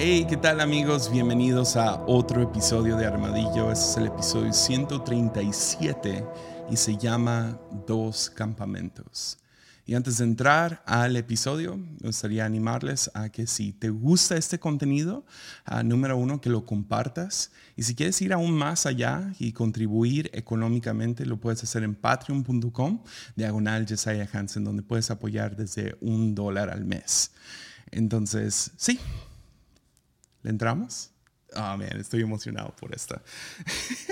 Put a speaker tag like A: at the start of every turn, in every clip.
A: Hey, ¿qué tal amigos? Bienvenidos a otro episodio de Armadillo. Este es el episodio 137 y se llama Dos Campamentos. Y antes de entrar al episodio, me gustaría animarles a que si te gusta este contenido, número uno, que lo compartas. Y si quieres ir aún más allá y contribuir económicamente, lo puedes hacer en patreon.com, diagonal Jesiah Hansen, donde puedes apoyar desde un dólar al mes. Entonces, sí, ¿le entramos? Ah, oh, estoy emocionado por esta.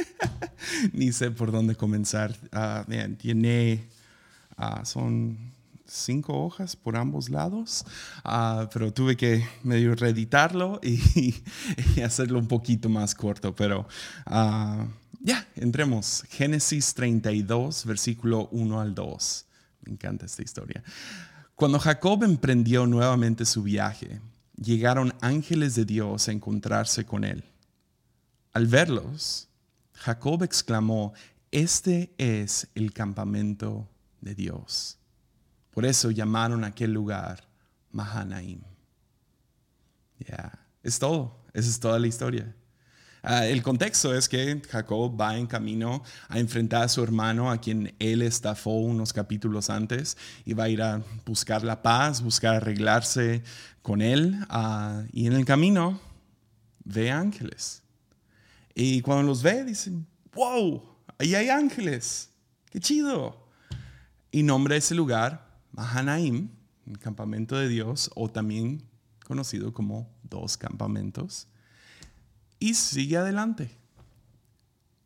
A: Ni sé por dónde comenzar. Ah, tiene, ah, son cinco hojas por ambos lados, ah, pero tuve que medio reeditarlo y, hacerlo un poquito más corto, pero ah, ya, entremos. Génesis 32, versículo 1 al 2. Me encanta esta historia. Cuando Jacob emprendió nuevamente su viaje, llegaron ángeles de Dios a encontrarse con él. Al verlos, Jacob exclamó, este es el campamento de Dios por eso llamaron a aquel lugar Mahanaim. Ya, es todo. Esa es toda la historia. Ah, el contexto es que Jacob va en camino a enfrentar a su hermano, a quien él estafó unos capítulos antes, y va a ir a buscar la paz, buscar arreglarse con él. Ah, y en el camino ve ángeles. Y cuando los ve, dicen, wow, ahí hay ángeles, qué chido. Y nombra ese lugar Mahanaim, el campamento de Dios, o también conocido como dos campamentos, y sigue adelante.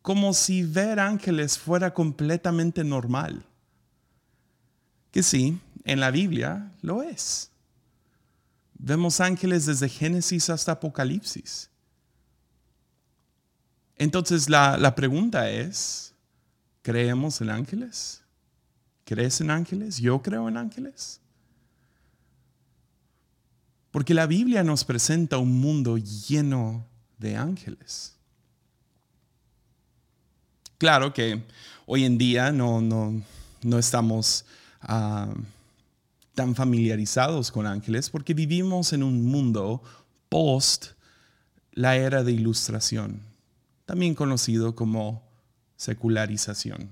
A: Como si ver ángeles fuera completamente normal. Que sí, en la Biblia lo es. Vemos ángeles desde Génesis hasta Apocalipsis. Entonces la, la pregunta es, ¿creemos en ángeles? ¿Crees en ángeles? Yo creo en ángeles. Porque la Biblia nos presenta un mundo lleno de ángeles. Claro que hoy en día no, no, estamos ah, tan familiarizados con ángeles porque vivimos en un mundo post la era de ilustración, también conocido como secularización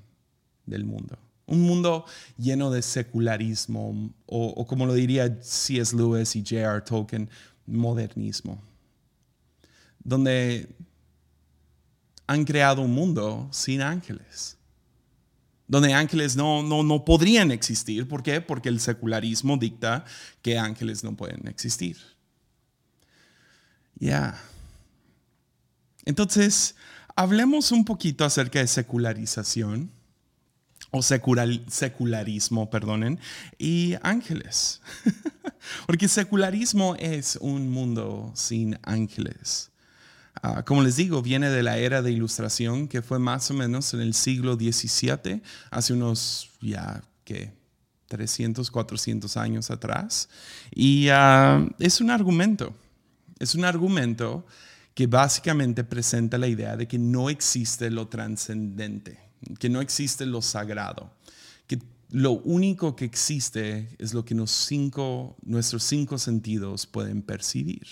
A: del mundo. Un mundo lleno de secularismo, o, como lo diría C.S. Lewis y J.R. Tolkien, modernismo, donde han creado un mundo sin ángeles, donde ángeles no, no, no podrían existir. ¿Por qué? Porque el secularismo dicta que ángeles no pueden existir. Ya. Entonces, hablemos un poquito acerca de secularización o secularismo, perdonen, y ángeles. Porque secularismo es un mundo sin ángeles. Ah, como les digo, viene de la era de ilustración que fue más o menos en el siglo XVII, hace unos ya que 300, 400 años atrás. Y ah, es un argumento, es un argumento que básicamente presenta la idea de que no existe lo trascendente que no existe lo sagrado, que lo único que existe es lo que nuestros cinco sentidos pueden percibir.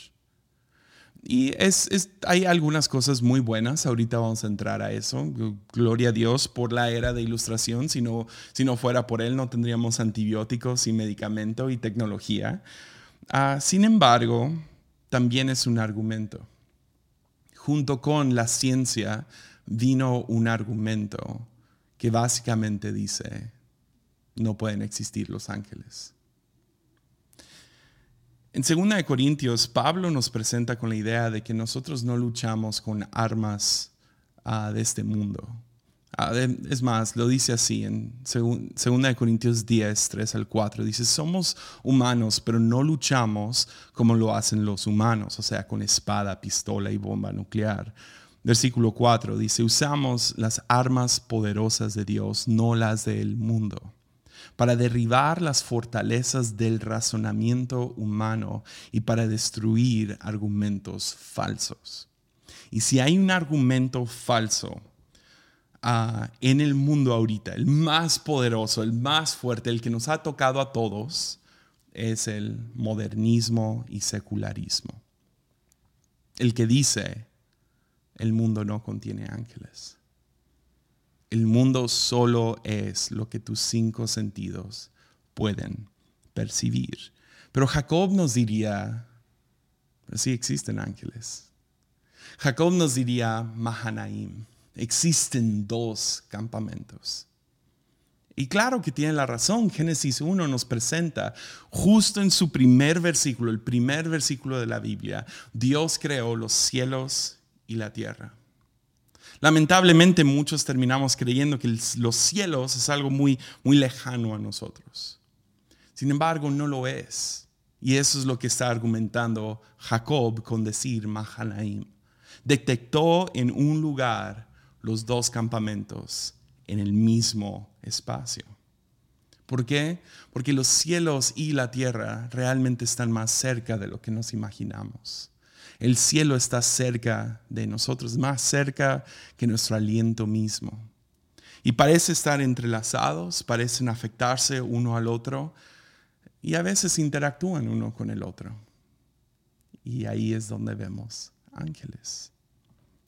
A: Y es, hay algunas cosas muy buenas, ahorita vamos a entrar a eso. Gloria a Dios por la era de ilustración, si no, si no fuera por él no tendríamos antibióticos y medicamento y tecnología. Ah, sin embargo, también es un argumento. Junto con la ciencia vino un argumento que básicamente dice, no pueden existir los ángeles. En 2 Corintios, Pablo nos presenta con la idea de que nosotros no luchamos con armas ah, de este mundo. Ah, es más, lo dice así en 2 Corintios 10, 3 al 4. Dice, somos humanos, pero no luchamos como lo hacen los humanos, o sea, con espada, pistola y bomba nuclear Versículo 4 dice, usamos las armas poderosas de Dios, no las del mundo, para derribar las fortalezas del razonamiento humano y para destruir argumentos falsos. Y si hay un argumento falso ah, en el mundo ahorita, el más poderoso, el más fuerte, el que nos ha tocado a todos, es el modernismo y secularismo. el que dice, el mundo no contiene ángeles. El mundo solo es lo que tus cinco sentidos pueden percibir. Pero Jacob nos diría, sí existen ángeles. Jacob nos diría, Mahanaim, existen dos campamentos. Y claro que tiene la razón. Génesis 1 nos presenta justo en su primer versículo, el primer versículo de la Biblia, Dios creó los cielos y la tierra. Lamentablemente muchos terminamos creyendo que los cielos es algo muy, muy lejano a nosotros. Sin embargo, no lo es. Y eso es lo que está argumentando Jacob con decir Mahanaim. Detectó en un lugar los dos campamentos en el mismo espacio. ¿Por qué? Porque los cielos y la tierra realmente están más cerca de lo que nos imaginamos. El cielo está cerca de nosotros, más cerca que nuestro aliento mismo. Y parece estar entrelazados, parecen afectarse uno al otro y a veces interactúan uno con el otro. Y ahí es donde vemos ángeles.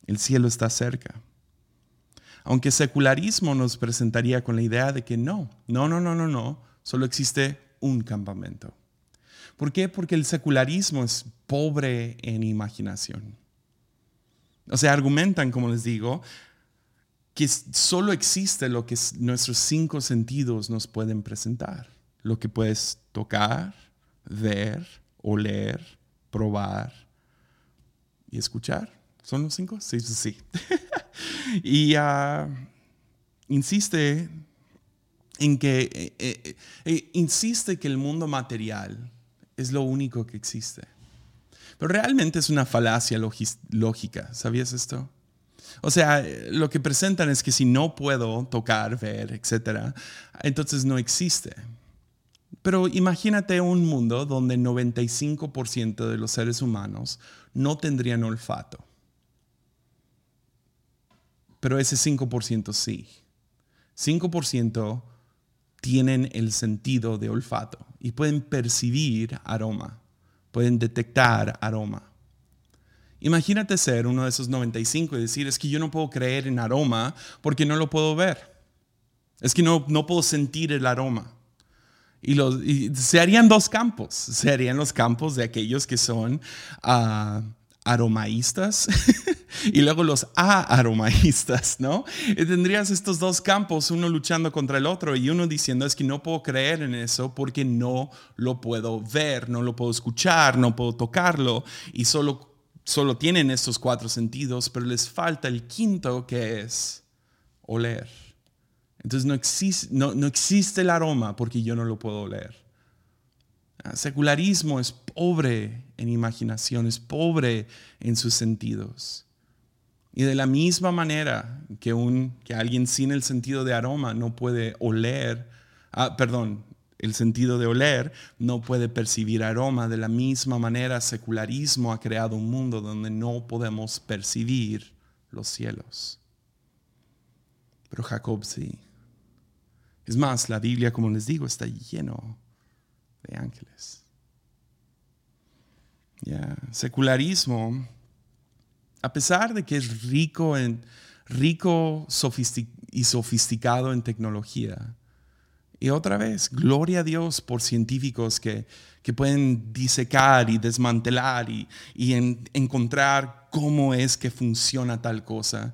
A: El cielo está cerca. Aunque secularismo nos presentaría con la idea de que no, no, no, no, no, no, solo existe un campamento. ¿Por qué? Porque el secularismo es pobre en imaginación. O sea, argumentan, como les digo, que solo existe lo que nuestros cinco sentidos nos pueden presentar. Lo que puedes tocar, ver, oler, probar y escuchar. ¿Son los cinco? Sí, sí, sí. y ah, insiste en que, eh, eh, eh, insiste que el mundo material es lo único que existe. Pero realmente es una falacia lógica, ¿sabías esto? O sea, lo que presentan es que si no puedo tocar, ver, etc., entonces no existe. Pero imagínate un mundo donde 95% de los seres humanos no tendrían olfato. Pero ese 5% sí. 5% tienen el sentido de olfato y pueden percibir aroma, pueden detectar aroma. Imagínate ser uno de esos 95 y decir, es que yo no puedo creer en aroma porque no lo puedo ver. Es que no, no puedo sentir el aroma. Y, los, se harían dos campos. Se harían los campos de aquellos que son uh, aromaístas y luego los aromaístas, ¿no? Y tendrías estos dos campos, uno luchando contra el otro y uno diciendo es que no puedo creer en eso porque no lo puedo ver, no lo puedo escuchar, no puedo tocarlo y solo, solo tienen estos cuatro sentidos, pero les falta el quinto que es oler. Entonces no existe, no, no existe el aroma porque yo no lo puedo oler. El ah, secularismo es pobre en imaginación, es pobre en sus sentidos. Y de la misma manera que, un, que alguien sin el sentido de aroma no puede oler, ah, perdón, el sentido de oler no puede percibir aroma, de la misma manera secularismo ha creado un mundo donde no podemos percibir los cielos. Pero Jacob sí. Es más, la Biblia, como les digo, está lleno de ángeles. Secularismo, a pesar de que es rico, en, rico y sofisticado en tecnología, y otra vez, gloria a Dios por científicos que, que pueden disecar y desmantelar y, y encontrar cómo es que funciona tal cosa.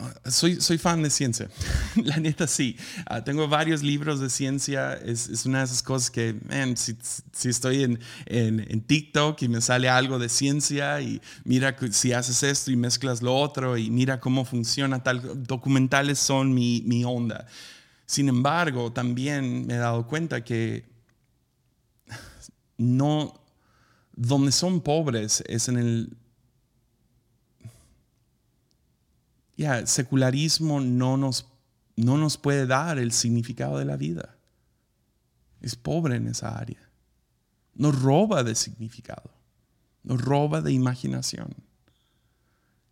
A: Ah, soy, soy fan de ciencia, la neta sí. Ah, tengo varios libros de ciencia, es, es, una de esas cosas que, man, si, si estoy en, en, en, TikTok y me sale algo de ciencia y mira si haces esto y mezclas lo otro y mira cómo funciona tal, documentales son mi, mi onda. Sin embargo, también me he dado cuenta que no, donde son pobres es en el ya, secularismo no nos, no nos puede dar el significado de la vida. Es pobre en esa área. Nos roba de significado. Nos roba de imaginación.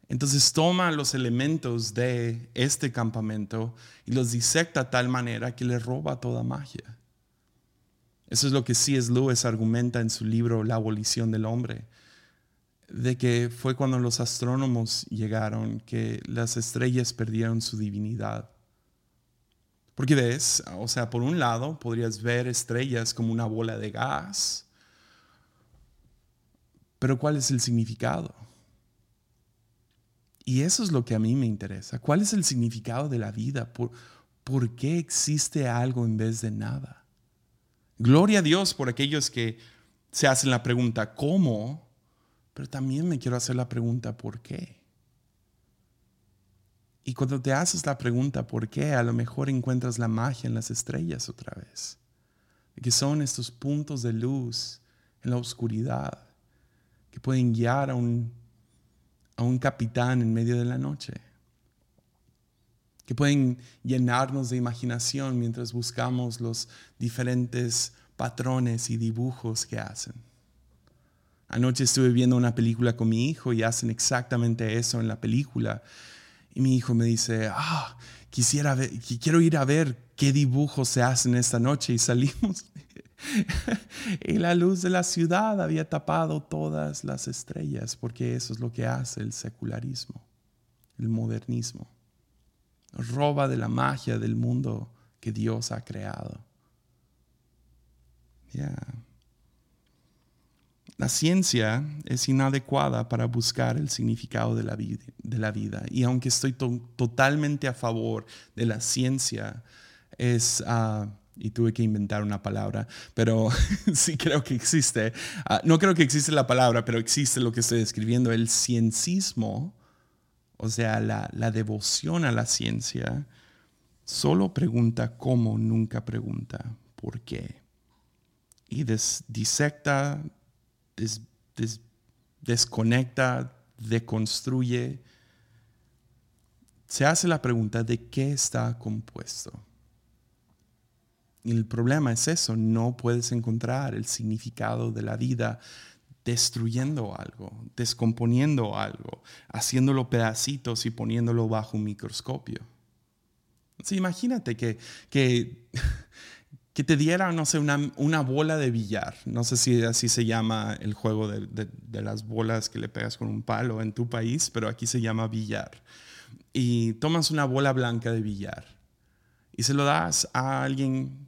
A: Entonces toma los elementos de este campamento y los disecta de tal manera que le roba toda magia. Eso es lo que C.S. Lewis argumenta en su libro La abolición del hombre. De que fue cuando los astrónomos llegaron que las estrellas perdieron su divinidad. Porque ves, o sea, por un lado podrías ver estrellas como una bola de gas, pero ¿cuál es el significado? Y eso es lo que a mí me interesa. ¿Cuál es el significado de la vida? ¿Por, ¿por qué existe algo en vez de nada? Gloria a Dios por aquellos que se hacen la pregunta ¿cómo? Pero también me quiero hacer la pregunta ¿por qué? Y cuando te haces la pregunta ¿por qué? A lo mejor encuentras la magia en las estrellas otra vez. Que son estos puntos de luz en la oscuridad que pueden guiar a un, a un capitán en medio de la noche. Que pueden llenarnos de imaginación mientras buscamos los diferentes patrones y dibujos que hacen. Anoche estuve viendo una película con mi hijo y hacen exactamente eso en la película. Y mi hijo me dice, ah, quisiera quiero ir a ver qué dibujos se hacen esta noche. Y salimos. y la luz de la ciudad había tapado todas las estrellas, porque eso es lo que hace el secularismo, el modernismo. Roba de la magia del mundo que Dios ha creado. La ciencia es inadecuada para buscar el significado de la, vida, de la vida. Y aunque estoy totalmente a favor de la ciencia, es, ah, y tuve que inventar una palabra, pero sí creo que existe. Ah, no creo que existe la palabra, pero existe lo que estoy describiendo. El ciencismo, o sea, la, la devoción a la ciencia, solo pregunta cómo, nunca pregunta por qué. Y disecta desconecta, deconstruye, se hace la pregunta de qué está compuesto. Y el problema es eso, no puedes encontrar el significado de la vida destruyendo algo, descomponiendo algo, haciéndolo pedacitos y poniéndolo bajo un microscopio. imagínate que, que que te diera, no sé, una, una, bola de billar. No sé si así se llama el juego de, de, las bolas que le pegas con un palo en tu país, pero aquí se llama billar. Y tomas una bola blanca de billar y se lo das a alguien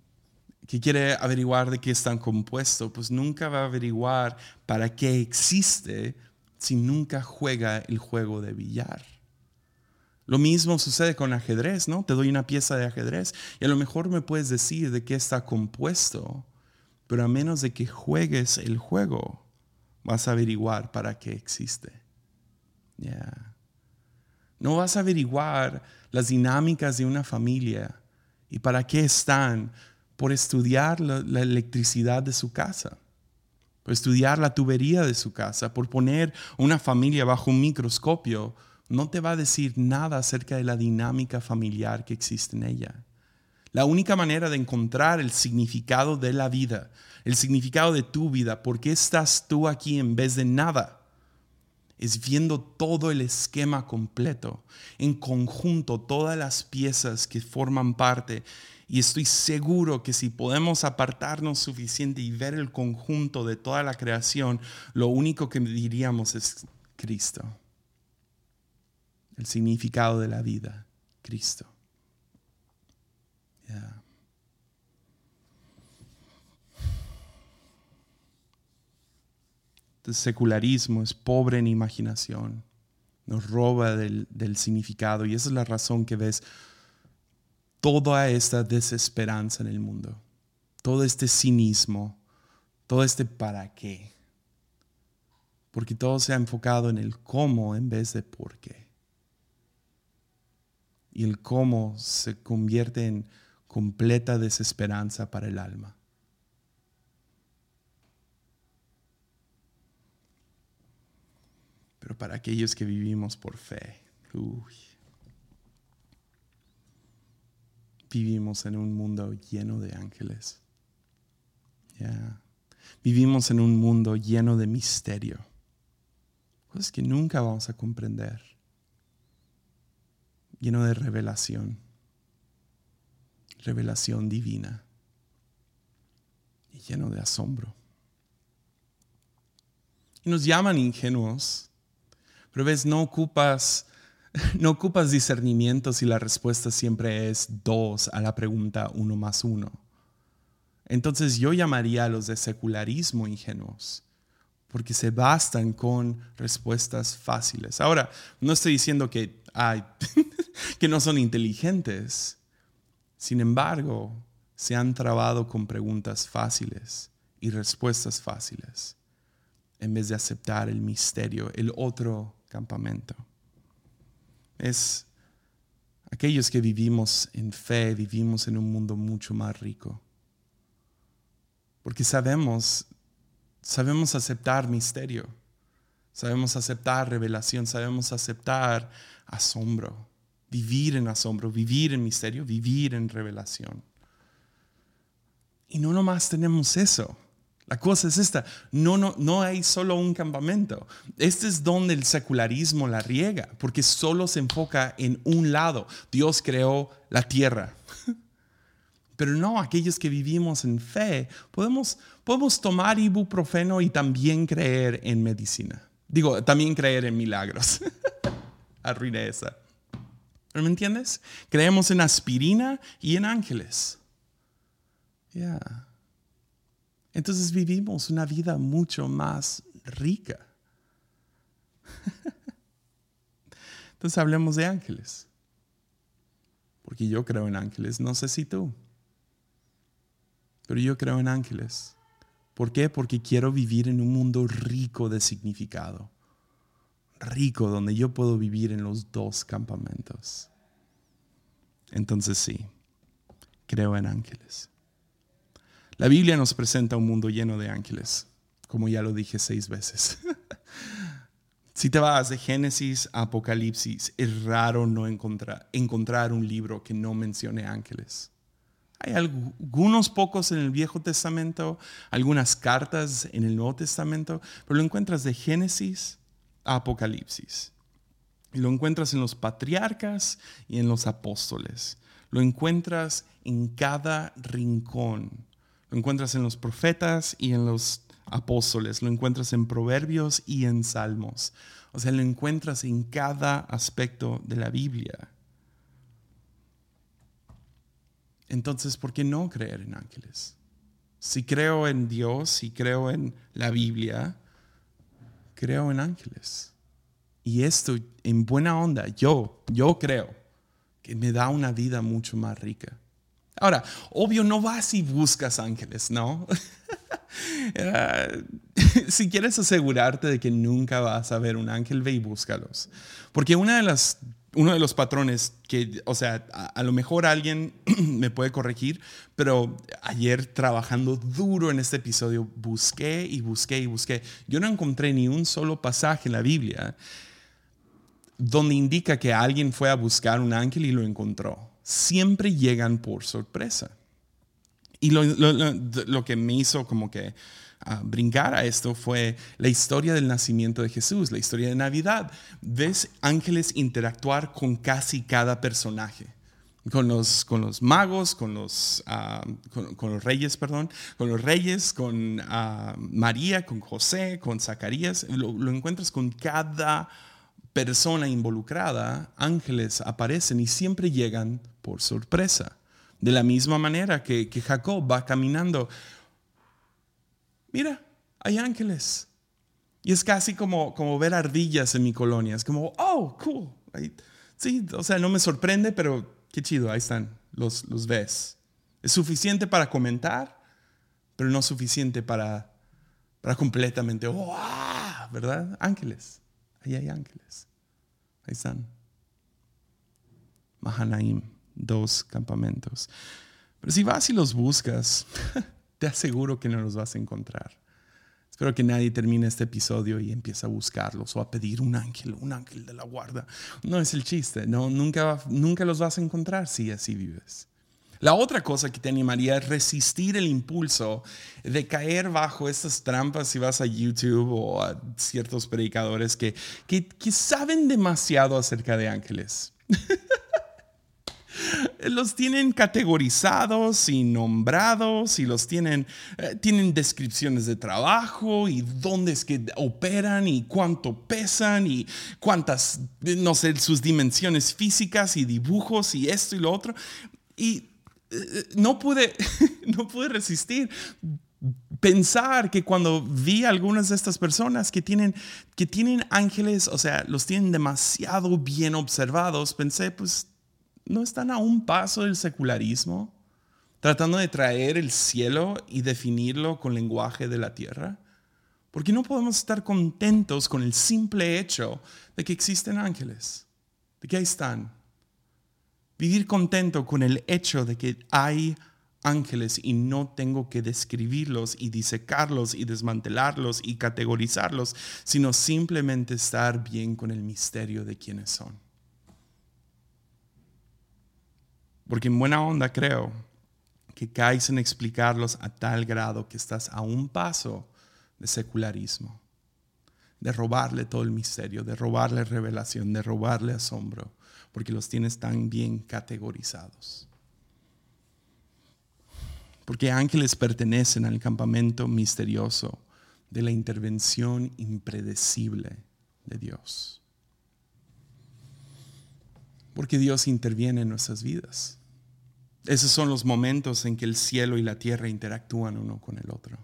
A: que quiere averiguar de qué están compuestos, pues nunca va a averiguar para qué existe si nunca juega el juego de billar. Lo mismo sucede con ajedrez, ¿no? Te doy una pieza de ajedrez y a lo mejor me puedes decir de qué está compuesto, pero a menos de que juegues el juego, vas a averiguar para qué existe. No vas a averiguar las dinámicas de una familia y para qué están por estudiar la, la electricidad de su casa por estudiar la tubería de su casa, por poner una familia bajo un microscopio no te va a decir nada acerca de la dinámica familiar que existe en ella. La única manera de encontrar el significado de la vida, el significado de tu vida, por qué estás tú aquí en vez de nada, es viendo todo el esquema completo, en conjunto, todas las piezas que forman parte. Y estoy seguro que si podemos apartarnos suficiente y ver el conjunto de toda la creación, lo único que diríamos es Cristo el significado de la vida, Cristo. El secularismo es pobre en imaginación, nos roba del, significado y esa es la razón que ves toda esta desesperanza en el mundo, todo este cinismo, todo este para qué. Porque todo se ha enfocado en el cómo en vez de por qué y el cómo se convierte en completa desesperanza para el alma. Pero para aquellos que vivimos por fe, vivimos en un mundo lleno de ángeles. Vivimos en un mundo lleno de misterio, cosas que nunca vamos a comprender lleno de revelación, revelación divina y lleno de asombro. Y nos llaman ingenuos. Pero ves, no ocupas, no ocupas discernimiento si la respuesta siempre es dos a la pregunta uno más uno. Entonces yo llamaría a los de secularismo ingenuos, porque se bastan con respuestas fáciles. Ahora, no estoy diciendo que, que no son inteligentes, sin embargo, se han trabado con preguntas fáciles y respuestas fáciles, en vez de aceptar el misterio, el otro campamento. Es aquellos que vivimos en fe, vivimos en un mundo mucho más rico. Porque sabemos, sabemos aceptar misterio, sabemos aceptar revelación, sabemos aceptar asombro, vivir en asombro, vivir en misterio, vivir en revelación. Y no nomás tenemos eso. La cosa es esta, no, no, no hay solo un campamento. Este es donde el secularismo la riega, porque solo se enfoca en un lado. Dios creó la tierra. Pero no, aquellos que vivimos en fe, podemos, podemos tomar ibuprofeno y también creer en medicina. Digo, también creer en milagros. Arruiné esa. ¿Pero me entiendes? Creemos en aspirina y en ángeles. Ya. Entonces vivimos una vida mucho más rica. Entonces hablemos de ángeles. Porque yo creo en ángeles, no sé si tú pero yo creo en ángeles. ¿Por qué? Porque quiero vivir en un mundo rico de significado. Rico, donde yo puedo vivir en los dos campamentos. Entonces sí, creo en ángeles. La Biblia nos presenta un mundo lleno de ángeles, como ya lo dije seis veces. si te vas de Génesis a Apocalipsis, es raro no encontrar, encontrar un libro que no mencione ángeles. Hay algunos pocos en el Viejo Testamento, algunas cartas en el Nuevo Testamento, pero lo encuentras de Génesis Apocalipsis. Y lo encuentras en los patriarcas y en los apóstoles. Lo encuentras en cada rincón. Lo encuentras en los profetas y en los apóstoles. Lo encuentras en proverbios y en salmos. O sea, lo encuentras en cada aspecto de la Biblia. entonces ¿por qué no creer en ángeles? Si creo en Dios, si creo en la Biblia, creo en ángeles. Y esto, en buena onda, yo, yo creo que me da una vida mucho más rica. Ahora, obvio, no vas y buscas ángeles, ¿no? Si quieres asegurarte de que nunca vas a ver un ángel, ve y búscalos. Porque una de las uno de los patrones que, o sea, a, lo mejor alguien me puede corregir, pero ayer trabajando duro en este episodio, busqué y busqué y busqué. Yo no encontré ni un solo pasaje en la Biblia donde indica que alguien fue a buscar un ángel y lo encontró. Siempre llegan por sorpresa. Y lo, lo que me hizo como que brincar a esto fue la historia del nacimiento de Jesús, la historia de Navidad. Ves ángeles interactuar con casi cada personaje. Con los, con los magos, con los, ah, con, los reyes, perdón, con los reyes, con ah, María, con José, con Zacarías, lo, encuentras con cada persona involucrada, ángeles aparecen y siempre llegan por sorpresa. De la misma manera que, que Jacob va caminando mira, hay ángeles. Y es casi como, como ver ardillas en mi colonia. Es como, oh, cool. sí, o sea, no me sorprende, pero qué chido, ahí están, los, los ves. Es suficiente para comentar, pero no suficiente para, para completamente, oh, ¿verdad? Ángeles. Ahí hay ángeles. Ahí están. Mahanaim, dos campamentos. Pero si vas y los buscas, te aseguro que no los vas a encontrar. Espero que nadie termine este episodio y empiece a buscarlos o a pedir un ángel, un ángel de la guarda. No es el chiste, no, nunca, nunca los vas a encontrar si así vives. La otra cosa que te animaría es resistir el impulso de caer bajo estas trampas si vas a YouTube o a ciertos predicadores que, que, que saben demasiado acerca de ángeles. los tienen categorizados y nombrados y los tienen, eh, tienen descripciones de trabajo y dónde es que operan y cuánto pesan y cuántas, no sé, sus dimensiones físicas y dibujos y esto y lo otro. Y eh, no pude, no pude resistir pensar que cuando vi a algunas de estas personas que tienen, que tienen ángeles, o sea, los tienen demasiado bien observados, pensé, pues no están a un paso del secularismo, tratando de traer el cielo y definirlo con lenguaje de la tierra. Porque no podemos estar contentos con el simple hecho de que existen ángeles, de que ahí están. Vivir contento con el hecho de que hay ángeles y no tengo que describirlos y disecarlos y desmantelarlos y categorizarlos, sino simplemente estar bien con el misterio de quiénes son. Porque en buena onda creo que caes en explicarlos a tal grado que estás a un paso de secularismo, de robarle todo el misterio, de robarle revelación, de robarle asombro, porque los tienes tan bien categorizados. Porque ángeles pertenecen al campamento misterioso de la intervención impredecible de Dios. Porque Dios interviene en nuestras vidas. Esos son los momentos en que el cielo y la tierra interactúan uno con el otro.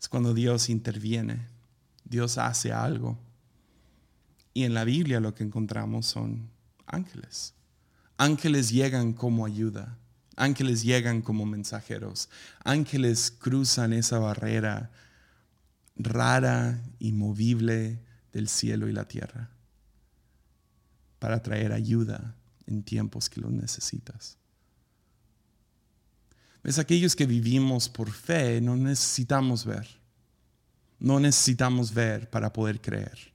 A: Es cuando Dios interviene, Dios hace algo. Y en la Biblia lo que encontramos son ángeles. Ángeles llegan como ayuda. Ángeles llegan como mensajeros. Ángeles cruzan esa barrera rara y movible del cielo y la tierra para traer ayuda en tiempos que lo necesitas. Es aquellos que vivimos por fe, no necesitamos ver. No necesitamos ver para poder creer.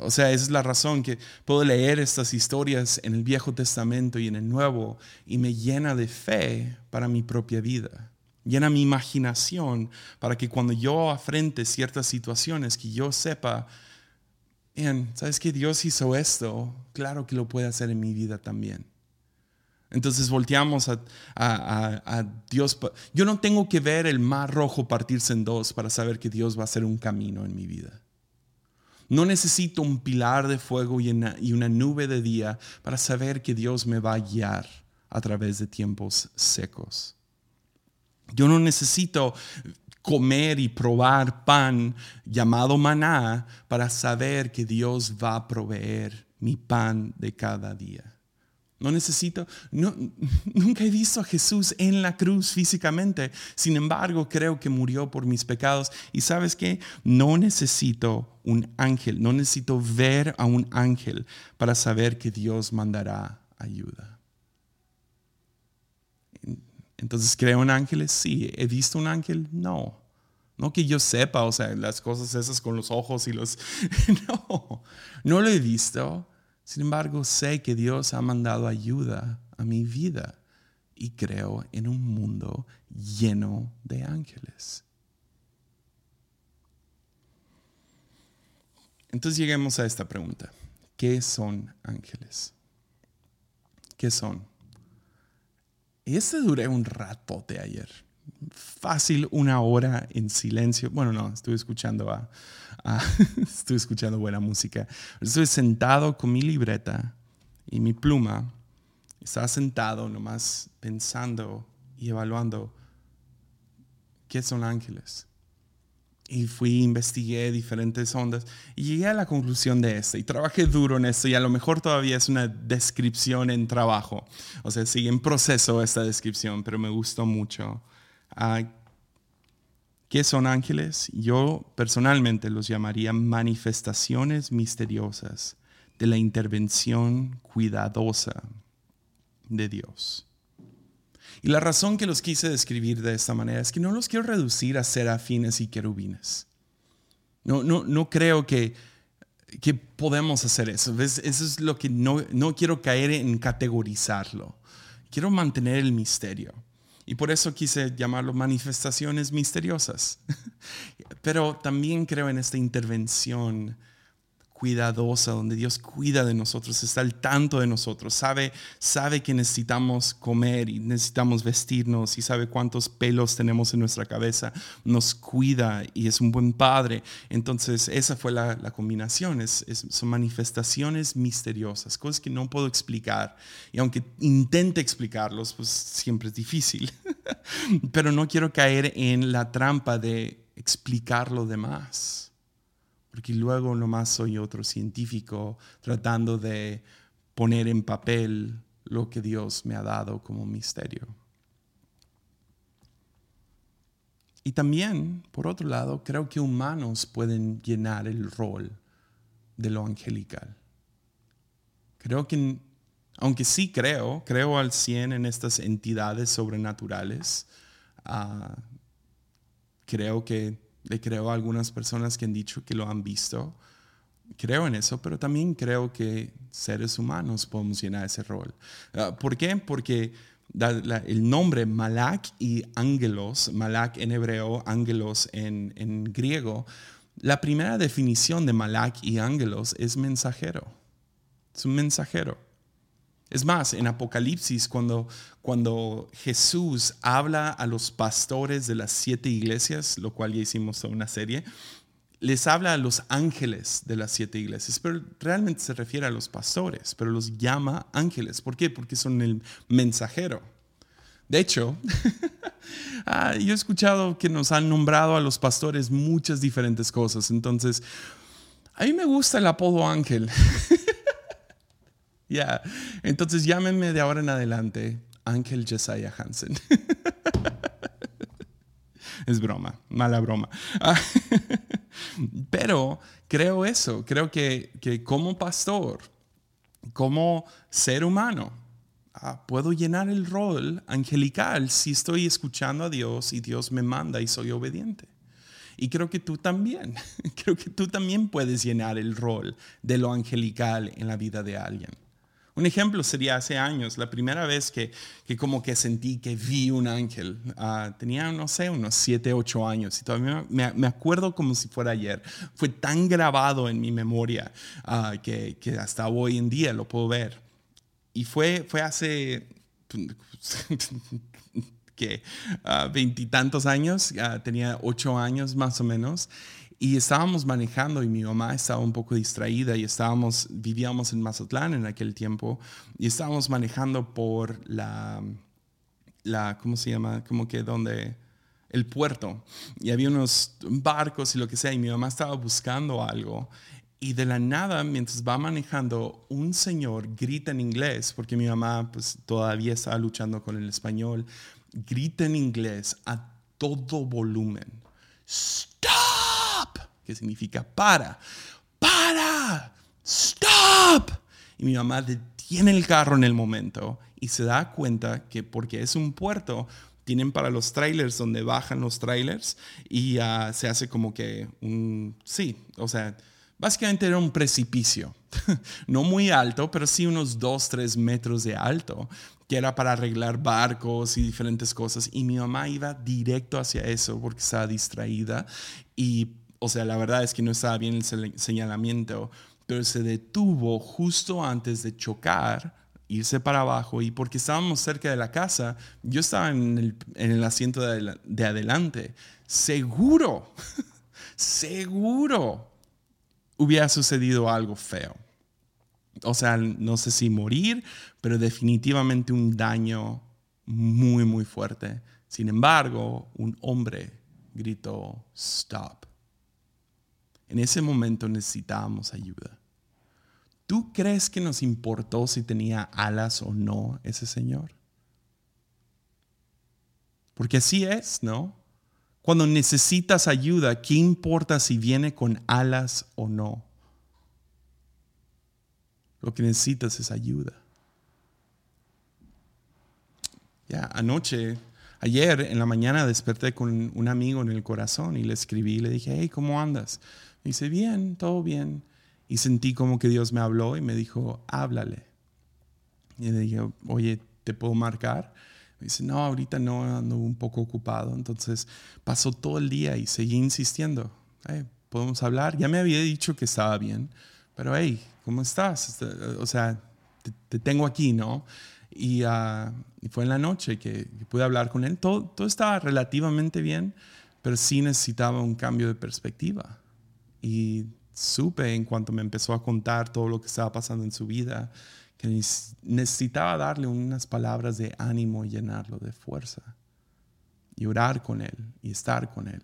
A: O sea, esa es la razón que puedo leer estas historias en el Viejo Testamento y en el Nuevo y me llena de fe para mi propia vida. Llena mi imaginación para que cuando yo afrente ciertas situaciones, que yo sepa, ¿sabes que Dios hizo esto? Claro que lo puede hacer en mi vida también. Entonces volteamos a, Dios. Yo no tengo que ver el mar rojo partirse en dos para saber que Dios va a hacer un camino en mi vida. No necesito un pilar de fuego y una, y una nube de día para saber que Dios me va a guiar a través de tiempos secos. Yo no necesito comer y probar pan llamado maná para saber que Dios va a proveer mi pan de cada día. No necesito, nunca he visto a Jesús en la cruz físicamente. Sin embargo, creo que murió por mis pecados. Y sabes qué? No necesito un ángel, no necesito ver a un ángel para saber que Dios mandará ayuda. Entonces, ¿creo en ángeles? Sí. ¿He visto un ángel? No. No que yo sepa, o sea, las cosas esas con los ojos y los... no, no lo he visto sin embargo, sé que Dios ha mandado ayuda a mi vida y creo en un mundo lleno de ángeles. Entonces lleguemos a esta pregunta. ¿Qué son ángeles? ¿Qué son? Este duré un ratote ayer. Fácil una hora en silencio. Bueno, no, estuve escuchando a, estoy escuchando buena música. Estoy sentado con mi libreta y mi pluma. Estaba sentado nomás pensando y evaluando qué son ángeles. Y fui, investigué diferentes ondas y llegué a la conclusión de esto. Y trabajé duro en esto y a lo mejor todavía es una descripción en trabajo. O sea, sigue en proceso esta descripción, pero me gustó mucho. Ah, ¿Qué son ángeles? Yo personalmente los llamaría manifestaciones misteriosas de la intervención cuidadosa de Dios. Y la razón que los quise describir de esta manera es que no los quiero reducir a serafines y querubines. No, no, no creo que, que podemos hacer eso. Eso es lo que no, no quiero caer en categorizarlo. Quiero mantener el misterio. Y por eso quise llamarlo manifestaciones misteriosas. Pero también creo en esta intervención cuidadosa, donde Dios cuida de nosotros, está al tanto de nosotros, sabe, sabe que necesitamos comer y necesitamos vestirnos y sabe cuántos pelos tenemos en nuestra cabeza, nos cuida y es un buen padre. Entonces esa fue la, combinación, es, son manifestaciones misteriosas, cosas que no puedo explicar y aunque intente explicarlos, pues siempre es difícil. Pero no quiero caer en la trampa de explicar lo demás porque luego nomás soy otro científico tratando de poner en papel lo que Dios me ha dado como misterio. Y también, por otro lado, creo que humanos pueden llenar el rol de lo angelical. Creo que, aunque sí creo, creo al 100 en estas entidades sobrenaturales, ah, creo que le creo a algunas personas que han dicho que lo han visto. Creo en eso, pero también creo que seres humanos podemos llenar ese rol. Ah, ¿Por qué? Porque el nombre Malak y Ángelos, Malak en hebreo, Ángelos en, en griego, la primera definición de Malak y Ángelos es mensajero. Es un mensajero. Es más, en Apocalipsis, cuando, cuando Jesús habla a los pastores de las siete iglesias, lo cual ya hicimos una serie, les habla a los ángeles de las siete iglesias, pero realmente se refiere a los pastores, pero los llama ángeles. ¿Por qué? Porque son el mensajero. De hecho, ah, yo he escuchado que nos han nombrado a los pastores muchas diferentes cosas, entonces a mí me gusta el apodo ángel. Ya, entonces llámenme de ahora en adelante Ángel Jesiah Hansen. es broma, mala broma. Pero creo eso, creo que, que como pastor, como ser humano, ah, puedo llenar el rol angelical si estoy escuchando a Dios y Dios me manda y soy obediente. Y creo que tú también, creo que tú también puedes llenar el rol de lo angelical en la vida de alguien. Un ejemplo sería hace años, la primera vez que, que como que sentí que vi un ángel. Ah, tenía, no sé, unos 7, 8 años y todavía me, me, acuerdo como si fuera ayer. Fue tan grabado en mi memoria uh, que, que, hasta hoy en día lo puedo ver. Y fue, fue hace que ah, veintitantos años, tenía ocho años más o menos, y estábamos manejando y mi mamá estaba un poco distraída y estábamos, vivíamos en Mazatlán en aquel tiempo y estábamos manejando por la, la ¿cómo se llama? Como que donde, el puerto. Y había unos barcos y lo que sea y mi mamá estaba buscando algo. Y de la nada, mientras va manejando, un señor grita en inglés, porque mi mamá pues, todavía estaba luchando con el español, grita en inglés a todo volumen. Stop, que significa para, para, stop. Y mi mamá detiene el carro en el momento y se da cuenta que porque es un puerto, tienen para los trailers donde bajan los trailers y se hace como que un, sí, o sea, básicamente era un precipicio, no muy alto, pero sí unos 2, 3 metros de alto que era para arreglar barcos y diferentes cosas. Y mi mamá iba directo hacia eso porque estaba distraída. Y, o sea, la verdad es que no estaba bien el señalamiento, pero se detuvo justo antes de chocar, irse para abajo. Y porque estábamos cerca de la casa, yo estaba en el, en el asiento de adelante. Seguro, seguro hubiera sucedido algo feo o sea, no sé si morir, pero definitivamente un daño muy, muy fuerte. Sin embargo, un hombre gritó, stop. En ese momento necesitábamos ayuda. ¿Tú crees que nos importó si tenía alas o no ese señor? Porque así es, ¿no? Cuando necesitas ayuda, ¿qué importa si viene con alas o no? Lo que necesitas es ayuda. Ya, anoche, ayer en la mañana desperté con un amigo en el corazón y le escribí, le dije, hey, ¿cómo andas? Dice, bien, todo bien. Y sentí como que Dios me habló y me dijo, háblale. Y le dije, oye, ¿te puedo marcar? Me dice, no, ahorita no, ando un poco ocupado. Entonces pasó todo el día y seguí insistiendo, podemos hablar. Ya me había dicho que estaba bien, pero hey, ¿cómo estás? Este, o sea, te, tengo aquí, ¿no? Ah, y, fue en la noche que, pude hablar con él. Todo, todo estaba relativamente bien, pero sí necesitaba un cambio de perspectiva. Y supe en cuanto me empezó a contar todo lo que estaba pasando en su vida, que necesitaba darle unas palabras de ánimo y llenarlo de fuerza. Y orar con él y estar con él.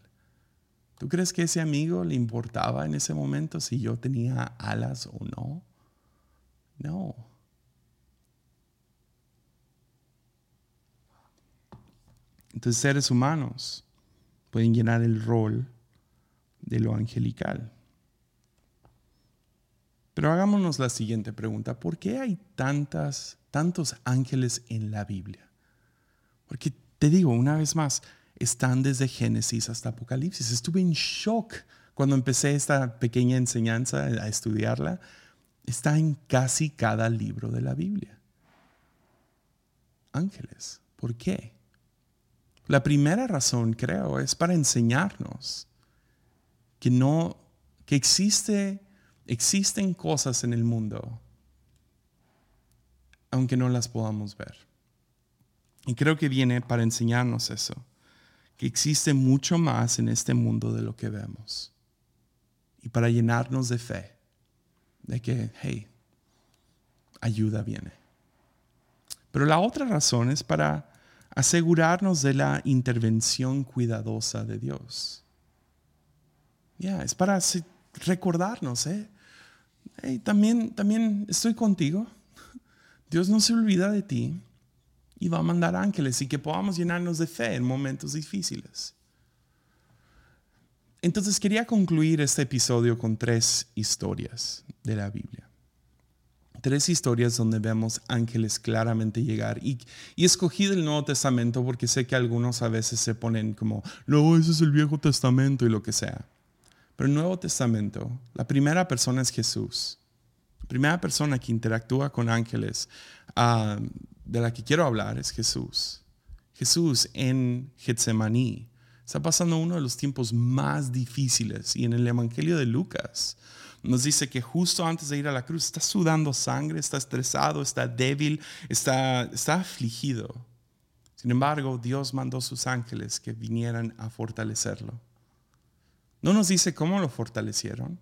A: ¿Tú crees que ese amigo le importaba en ese momento si yo tenía alas o no? No. Entonces seres humanos pueden llenar el rol de lo angelical. Pero hagámonos la siguiente pregunta. ¿Por qué hay tantas, tantos ángeles en la Biblia? Porque te digo una vez más, están desde Génesis hasta Apocalipsis. Estuve en shock cuando empecé esta pequeña enseñanza a estudiarla. Está en casi cada libro de la Biblia. Ángeles. ¿Por qué? La primera razón, creo, es para enseñarnos que no, que existe Existen cosas en el mundo, aunque no las podamos ver. Y creo que viene para enseñarnos eso, que existe mucho más en este mundo de lo que vemos. Y para llenarnos de fe, de que, hey, ayuda viene. Pero la otra razón es para asegurarnos de la intervención cuidadosa de Dios. Ya, es para recordarnos, ¿eh? también, también estoy contigo. Dios no se olvida de ti y va a mandar ángeles y que podamos llenarnos de fe en momentos difíciles. Entonces quería concluir este episodio con tres historias de la Biblia. Tres historias donde vemos ángeles claramente llegar. Y escogí del Nuevo Testamento porque sé que algunos a veces se ponen como, no, ese es el Viejo Testamento y lo que sea. Pero el Nuevo Testamento, la primera persona es Jesús. La primera persona que interactúa con ángeles ah, de la que quiero hablar es Jesús. Jesús en Getsemaní está pasando uno de los tiempos más difíciles y en el Evangelio de Lucas nos dice que justo antes de ir a la cruz está sudando sangre, está estresado, está débil, está, está afligido. Sin embargo, Dios mandó sus ángeles que vinieran a fortalecerlo. No nos dice cómo lo fortalecieron.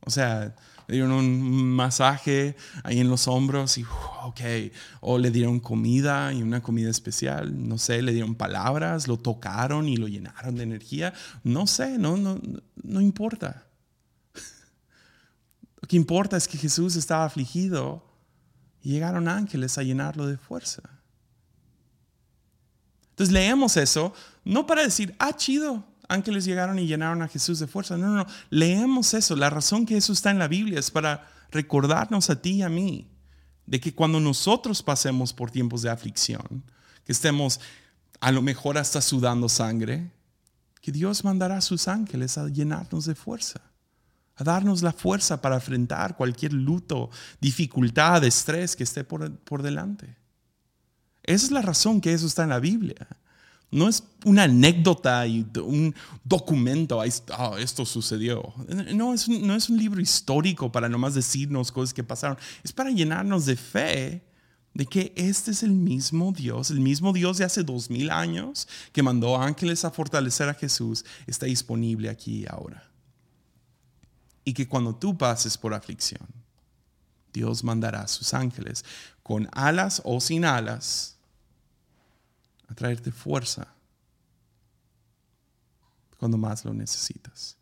A: O sea, le dieron un masaje ahí en los hombros y, ok, o le dieron comida y una comida especial, no sé, le dieron palabras, lo tocaron y lo llenaron de energía, no sé, no, no, no importa. Lo que importa es que Jesús estaba afligido y llegaron ángeles a llenarlo de fuerza. Entonces leemos eso, no para decir, ah, chido, ángeles llegaron y llenaron a Jesús de fuerza. No, no, no. Leemos eso. La razón que eso está en la Biblia es para recordarnos a ti y a mí de que cuando nosotros pasemos por tiempos de aflicción, que estemos a lo mejor hasta sudando sangre, que Dios mandará a sus ángeles a llenarnos de fuerza, a darnos la fuerza para enfrentar cualquier luto, dificultad, estrés que esté por, por delante. Esa es la razón que eso está en la Biblia. No es una anécdota y un documento, ah, esto sucedió. No es, no es un libro histórico para nomás decirnos cosas que pasaron. Es para llenarnos de fe de que este es el mismo Dios, el mismo Dios de hace dos mil años que mandó ángeles a fortalecer a Jesús, está disponible aquí y ahora. Y que cuando tú pases por aflicción, Dios mandará a sus ángeles con alas o sin alas a traerte fuerza cuando más lo necesitas.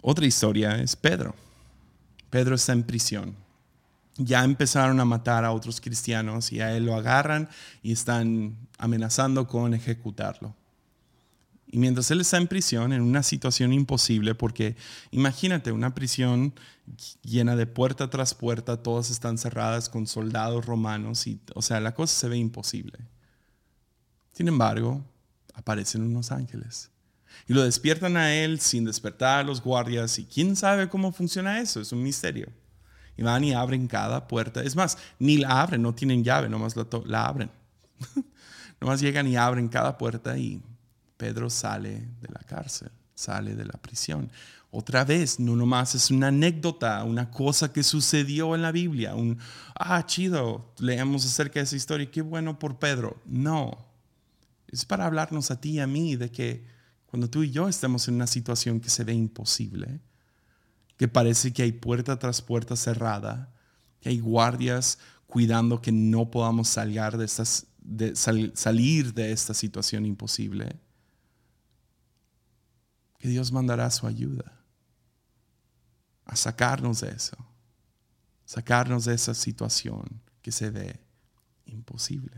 A: Otra historia es Pedro. Pedro está en prisión. Ya empezaron a matar a otros cristianos y a él lo agarran y están amenazando con ejecutarlo. Y mientras él está en prisión, en una situación imposible, porque imagínate una prisión llena de puerta tras puerta, todas están cerradas con soldados romanos, y, o sea, la cosa se ve imposible. Sin embargo, aparecen unos ángeles y lo despiertan a él sin despertar a los guardias, y quién sabe cómo funciona eso, es un misterio. Y van y abren cada puerta. Es más, ni la abren, no tienen llave, nomás la, la abren. nomás llegan y abren cada puerta y Pedro sale de la cárcel, sale de la prisión. Otra vez, no nomás es una anécdota, una cosa que sucedió en la Biblia, un, ah, chido, leemos acerca de esa historia, qué bueno por Pedro. No, es para hablarnos a ti y a mí de que cuando tú y yo estemos en una situación que se ve imposible, que parece que hay puerta tras puerta cerrada, que hay guardias cuidando que no podamos salir de salir de esta situación imposible, que Dios mandará su ayuda a sacarnos de eso, sacarnos de esa situación que se ve imposible.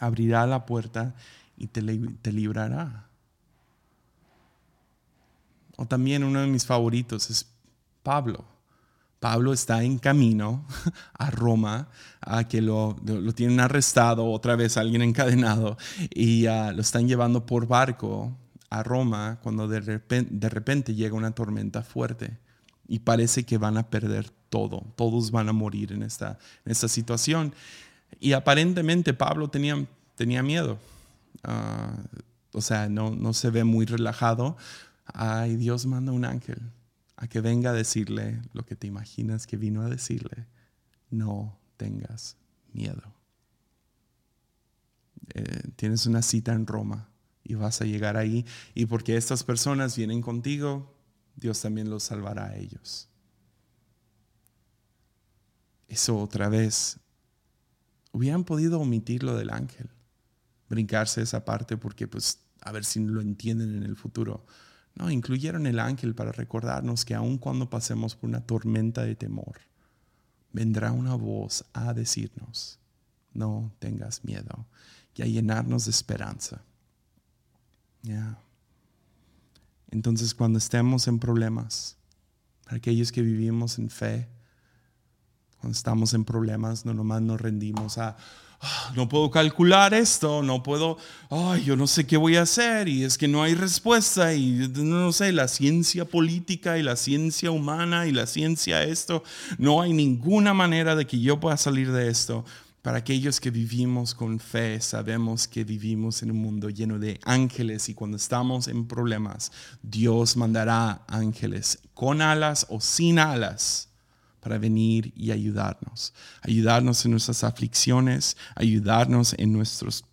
A: Abrirá la puerta y te, te librará. O también uno de mis favoritos es Pablo. Pablo está en camino a Roma, a que lo, lo, tienen arrestado, otra vez alguien encadenado, y uh, lo están llevando por barco a Roma cuando de repente, llega una tormenta fuerte y parece que van a perder todo, todos van a morir en esta, situación. Y aparentemente Pablo tenía, tenía miedo, uh, o sea, no, no se ve muy relajado. Ay, Dios manda un ángel a que venga a decirle lo que te imaginas que vino a decirle. No tengas miedo. Eh, tienes una cita en Roma y vas a llegar ahí. Y porque estas personas vienen contigo, Dios también los salvará a ellos. Eso otra vez, hubieran podido omitir lo del ángel, brincarse esa parte porque pues a ver si lo entienden en el futuro. No, incluyeron el ángel para recordarnos que aun cuando pasemos por una tormenta de temor, vendrá una voz a decirnos, no tengas miedo, y a llenarnos de esperanza. Entonces cuando estemos en problemas, para aquellos que vivimos en fe, cuando estamos en problemas, no nomás nos rendimos a, ah, no puedo calcular esto, no puedo, ay, yo no sé qué voy a hacer y es que no hay respuesta y no sé, la ciencia política y la ciencia humana y la ciencia esto, no hay ninguna manera de que yo pueda salir de esto. Para aquellos que vivimos con fe, sabemos que vivimos en un mundo lleno de ángeles y cuando estamos en problemas, Dios mandará ángeles con alas o sin alas para venir y ayudarnos. Ayudarnos en nuestras aflicciones, ayudarnos en nuestros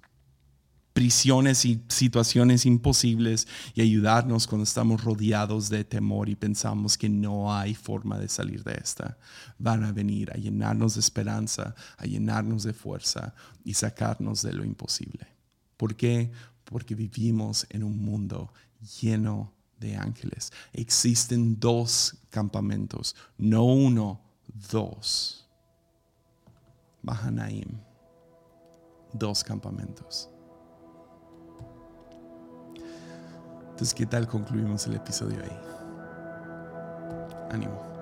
A: prisiones y situaciones imposibles y ayudarnos cuando estamos rodeados de temor y pensamos que no hay forma de salir de esta. Van a venir a llenarnos de esperanza, a llenarnos de fuerza y sacarnos de lo imposible. ¿Por qué? Porque vivimos en un mundo lleno de ángeles. Existen dos campamentos, no uno, dos. Mahanaim. Dos campamentos. Entonces, ¿qué tal concluimos el episodio ahí? Ánimo.